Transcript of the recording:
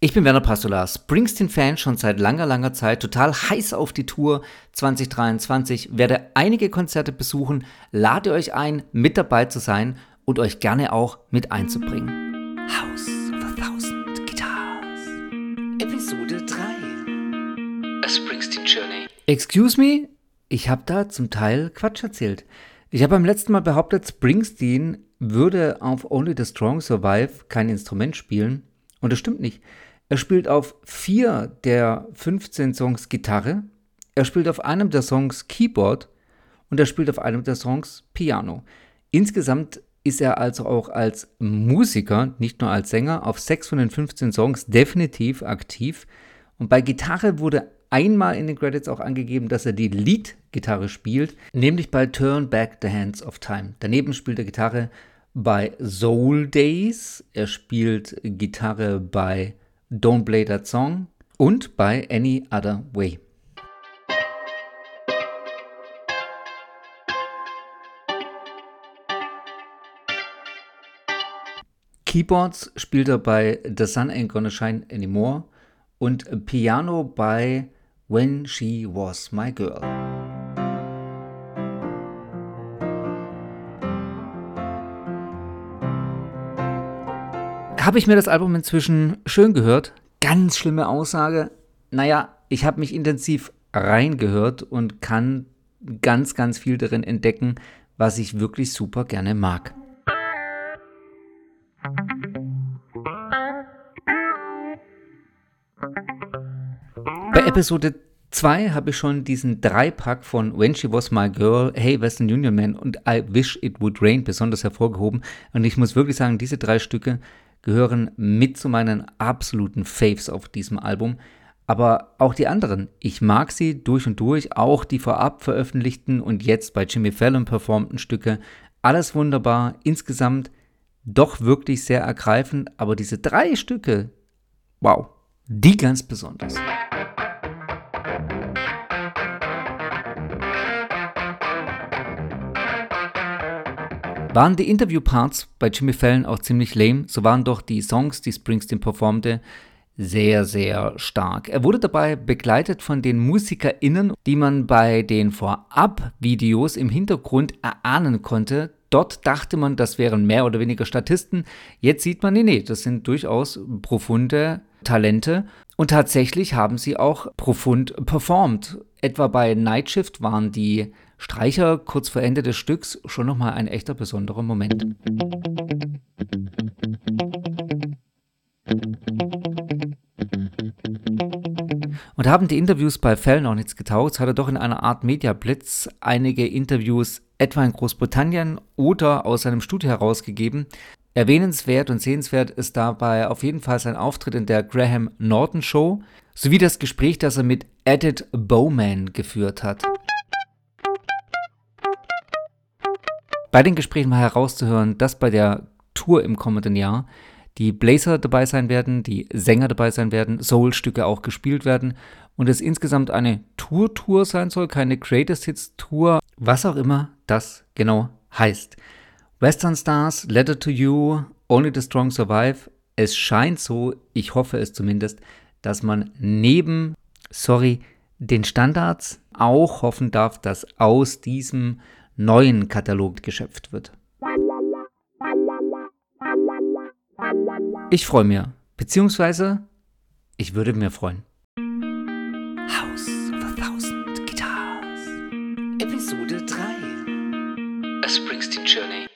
Ich bin Werner Pastola, Springsteen-Fan schon seit langer, langer Zeit, total heiß auf die Tour 2023, werde einige Konzerte besuchen, lade euch ein, mit dabei zu sein und euch gerne auch mit einzubringen. House of a Thousand Guitars, Episode 3, A Springsteen Journey. Excuse me, ich habe da zum Teil Quatsch erzählt. Ich habe beim letzten Mal behauptet, Springsteen würde auf Only the Strong Survive kein Instrument spielen. Und das stimmt nicht. Er spielt auf vier der 15 Songs Gitarre, er spielt auf einem der Songs Keyboard und er spielt auf einem der Songs Piano. Insgesamt ist er also auch als Musiker, nicht nur als Sänger, auf sechs von den 15 Songs definitiv aktiv. Und bei Gitarre wurde einmal in den Credits auch angegeben, dass er die Lead-Gitarre spielt, nämlich bei Turn Back the Hands of Time. Daneben spielt er Gitarre bei Soul Days, er spielt Gitarre bei Don't Play That Song und bei Any Other Way. Keyboards spielt er bei The Sun Ain't Gonna Shine Anymore und Piano bei When She Was My Girl. Habe ich mir das Album inzwischen schön gehört. Ganz schlimme Aussage. Naja, ich habe mich intensiv reingehört und kann ganz, ganz viel darin entdecken, was ich wirklich super gerne mag. Bei Episode 2 habe ich schon diesen Dreipack von When She Was My Girl, Hey Western Union Man und I Wish It Would Rain besonders hervorgehoben. Und ich muss wirklich sagen, diese drei Stücke gehören mit zu meinen absoluten Faves auf diesem Album. Aber auch die anderen, ich mag sie durch und durch, auch die vorab veröffentlichten und jetzt bei Jimmy Fallon performten Stücke. Alles wunderbar, insgesamt doch wirklich sehr ergreifend, aber diese drei Stücke, wow, die ganz besonders. Waren die Interviewparts bei Jimmy Fallon auch ziemlich lame, so waren doch die Songs, die Springsteen performte, sehr, sehr stark. Er wurde dabei begleitet von den MusikerInnen, die man bei den Vorab-Videos im Hintergrund erahnen konnte. Dort dachte man, das wären mehr oder weniger Statisten. Jetzt sieht man, nee, nee, das sind durchaus profunde Talente. Und tatsächlich haben sie auch profund performt. Etwa bei Night Shift waren die Streicher kurz vor Ende des Stücks schon nochmal ein echter besonderer Moment. Und haben die Interviews bei Fell noch nichts getaugt, hat er doch in einer Art Media-Blitz einige Interviews etwa in Großbritannien oder aus seinem Studio herausgegeben. Erwähnenswert und sehenswert ist dabei auf jeden Fall sein Auftritt in der Graham Norton Show sowie das Gespräch, das er mit Edith Bowman geführt hat. Bei den Gesprächen mal herauszuhören, dass bei der Tour im kommenden Jahr die Blazer dabei sein werden, die Sänger dabei sein werden, Soul-Stücke auch gespielt werden und es insgesamt eine Tour-Tour sein soll, keine Greatest Hits Tour, was auch immer das genau heißt. Western Stars, Letter to You, Only the Strong Survive. Es scheint so, ich hoffe es zumindest, dass man neben, sorry, den Standards auch hoffen darf, dass aus diesem neuen Katalog geschöpft wird. Ich freue mich, beziehungsweise ich würde mir freuen. House of a Thousand Guitars, Episode 3, A Springsteen Journey.